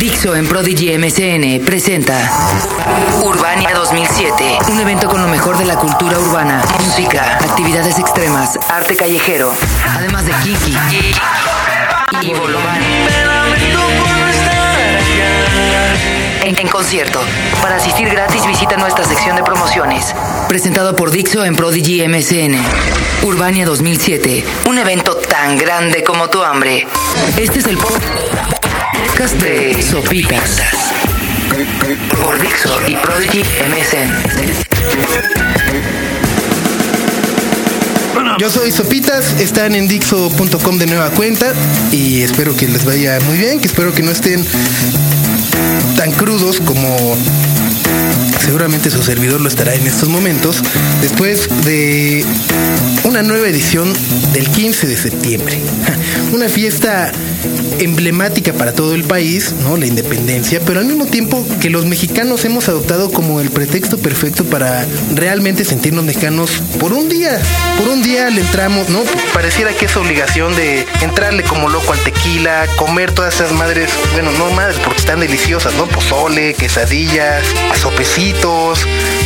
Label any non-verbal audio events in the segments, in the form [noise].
Dixo en Prodigy MCN presenta Urbania 2007, un evento con lo mejor de la cultura urbana, música, actividades extremas, arte callejero, además de Kiki y. En, en concierto. Para asistir gratis visita nuestra sección de promociones. Presentado por Dixo en Prodigy MCN. Urbania 2007, un evento tan grande como tu hambre. Este es el podcast de Sopitas. Por Dixo y Prodigy MSN. Yo soy Sopitas, están en Dixo.com de nueva cuenta y espero que les vaya muy bien, que espero que no estén tan crudos como seguramente su servidor lo estará en estos momentos, después de una nueva edición del 15 de septiembre. [laughs] Una fiesta emblemática para todo el país, ¿no? La independencia, pero al mismo tiempo que los mexicanos hemos adoptado como el pretexto perfecto para realmente sentirnos mexicanos por un día. Por un día le entramos, ¿no? Pareciera que es obligación de entrarle como loco al tequila, comer todas esas madres, bueno, no madres porque están deliciosas, ¿no? Pozole, quesadillas,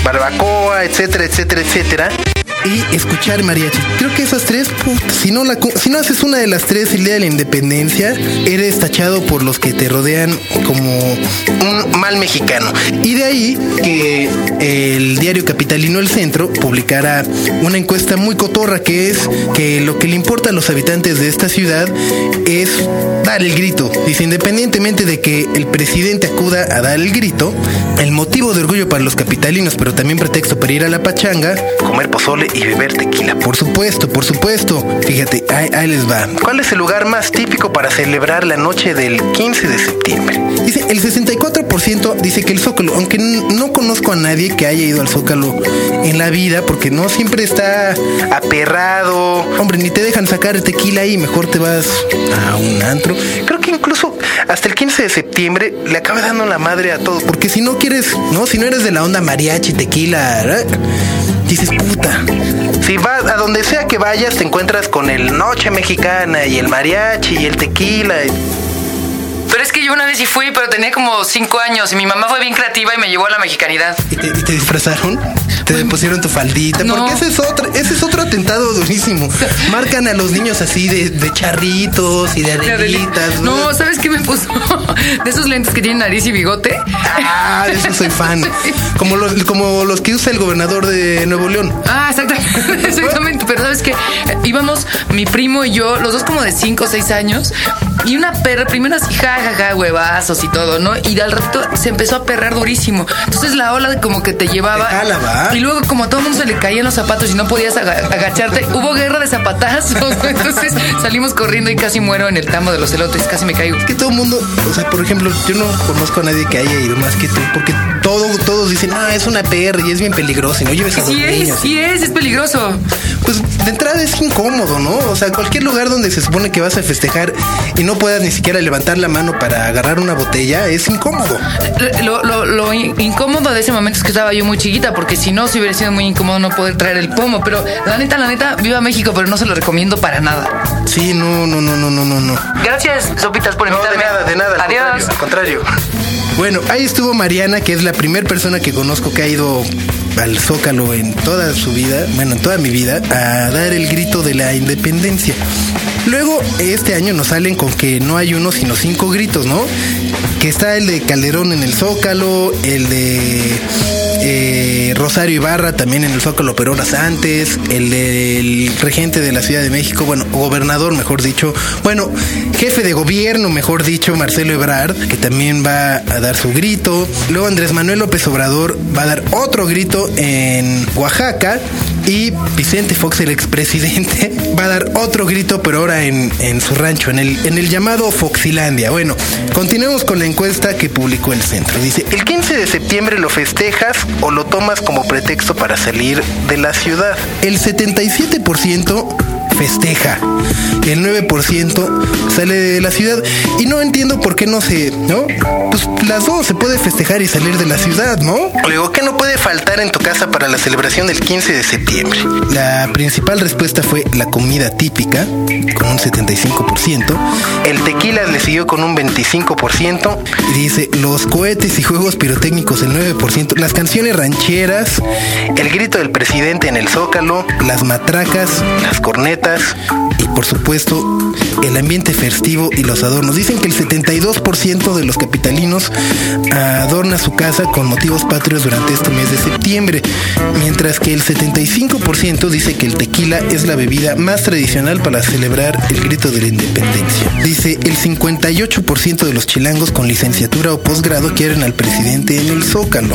barbacoa, etcétera, etcétera, etcétera y escuchar mariachi. Creo que esas tres, si no, la, haces una de las tres el día de la independencia, eres tachado por los que te rodean como un mal mexicano. Y de ahí que el diario capitalino El Centro publicara una encuesta muy cotorra que es que lo que le importa a los habitantes de esta ciudad es dar el grito. Dice, independientemente de que el presidente acuda a dar el grito, el motivo de orgullo para los capitalinos, pero también pretexto para ir a la pachanga, comer pozole y beber tequila. Por supuesto, por supuesto. Fíjate, ahí, ahí, les va. ¿Cuál es el lugar más típico para celebrar la noche del 15 de septiembre? Dice, el 64% dice que el Zócalo, aunque no conozco a nadie que haya ido al Zócalo en la vida, porque no siempre está aperrado. Hombre, ni te dejan sacar el tequila ahí, mejor te vas a un antro. Creo que incluso hasta el 15 de septiembre le acaba dando la madre a todos, porque si no quieres, no, si no eres de la onda mariachi, tequila, ¿verdad? dices, puta. Si vas a donde sea que vayas, te encuentras con el noche mexicana y el mariachi y el tequila. Y... Pero es que yo una vez sí fui, pero tenía como cinco años y mi mamá fue bien creativa y me llevó a la mexicanidad. ¿Y te, y te disfrazaron? Te pusieron tu faldita. No. Porque ese es otro, ese es otro atentado durísimo. Marcan a los niños así de, de charritos y de adelitas. No, ¿sabes qué me puso? [laughs] De esos lentes que tienen nariz y bigote. Ah, de eso soy fan. [laughs] Como los, como los que usa el gobernador de Nuevo León. Ah, exactamente. [laughs] exactamente. Pero sabes que íbamos mi primo y yo, los dos como de 5 o 6 años, y una perra, primero así, jajaja, huevazos y todo, ¿no? Y al rato se empezó a perrar durísimo. Entonces la ola como que te llevaba. Te jala. Y luego, como a todo el mundo se le caían los zapatos y no podías aga agacharte, hubo guerra de zapatazos. [laughs] Entonces salimos corriendo y casi muero en el tambo de los elotes, casi me caigo. Es que todo el mundo, o sea, por ejemplo, yo no conozco a nadie que haya ido más que tú, porque todo, todos dicen, ah, es una PR y es bien peligroso y no lleves a los Sí es, niños. sí es, es peligroso. Pues de entrada es incómodo, ¿no? O sea, cualquier lugar donde se supone que vas a festejar y no puedas ni siquiera levantar la mano para agarrar una botella, es incómodo. Lo, lo, lo incómodo de ese momento es que estaba yo muy chiquita, porque si no, si hubiera sido muy incómodo no poder traer el pomo. Pero la neta, la neta, viva México, pero no se lo recomiendo para nada. Sí, no, no, no, no, no, no, no. Gracias, Sopitas, por No, de invitarme. nada, de nada. al Adiós. contrario, Al contrario. Bueno, ahí estuvo Mariana, que es la primera persona que conozco que ha ido al Zócalo en toda su vida, bueno, en toda mi vida, a dar el grito de la independencia. Luego, este año nos salen con que no hay uno, sino cinco gritos, ¿no? Que está el de Calderón en el Zócalo, el de eh, Rosario Ibarra también en el Zócalo, pero horas antes, el del regente de la Ciudad de México, bueno, gobernador, mejor dicho, bueno, jefe de gobierno, mejor dicho, Marcelo Ebrard, que también va a dar su grito. Luego Andrés Manuel López Obrador va a dar otro grito en Oaxaca. Y Vicente Fox, el expresidente, [laughs] va a dar otro grito, pero ahora en, su rancho, en el, en el llamado Foxilandia. Bueno, continuemos con la encuesta que publicó el centro. Dice, ¿el 15 de septiembre lo festejas o lo tomas como pretexto para salir de la ciudad? El 77% festeja. El 9% sale de la ciudad. Y no entiendo por qué no se, ¿no? Pues las dos, se puede festejar y salir de la ciudad, ¿no? Luego, ¿qué no puede faltar en tu casa para la celebración del 15 de septiembre? La principal respuesta fue la comida típica, con un 75%. El tequila le siguió con un 25%. Y dice, los cohetes y juegos pirotécnicos el 9%. Las canciones rancheras, el grito del presidente en el zócalo, las matracas, las cornetas y por supuesto el ambiente festivo y los adornos. Dicen que el 72% de los capitalinos adorna su casa con motivos patrios durante este mes de septiembre, mientras que el 75% dice que el tequila es la bebida más tradicional para celebrar el grito de la independencia. Dice el 58% de los chilangos con licenciatura o posgrado quieren al presidente en el zócalo.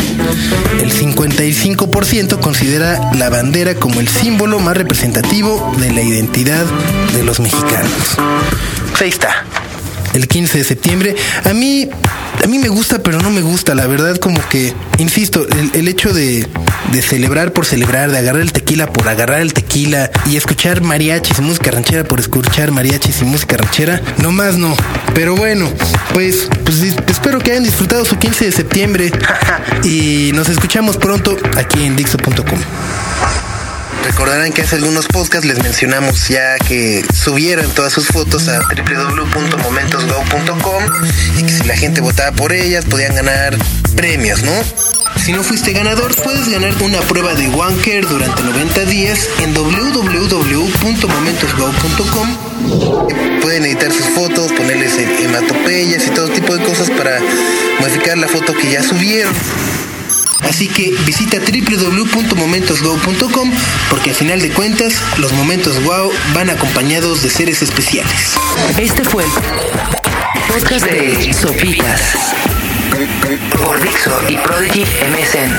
El 55% considera la bandera como el símbolo más representativo de la identidad de los mexicanos. Ahí está. El 15 de septiembre. A mí, a mí me gusta, pero no me gusta. La verdad, como que, insisto, el, el hecho de, de celebrar por celebrar, de agarrar el tequila por agarrar el tequila y escuchar mariachis y música ranchera por escuchar mariachis y música ranchera, no más no. Pero bueno, pues, pues espero que hayan disfrutado su 15 de septiembre [laughs] y nos escuchamos pronto aquí en Dixo.com. Recordarán que hace algunos podcasts les mencionamos ya que subieron todas sus fotos a www.momentosgo.com y que si la gente votaba por ellas podían ganar premios, ¿no? Si no fuiste ganador, puedes ganar una prueba de OneCare durante 90 días en www.momentosgo.com. Pueden editar sus fotos, ponerles hematopeyas y todo tipo de cosas para modificar la foto que ya subieron. Así que visita www.momentosgo.com porque al final de cuentas los momentos wow van acompañados de seres especiales. Este fue el podcast de por y Prodigy MSN.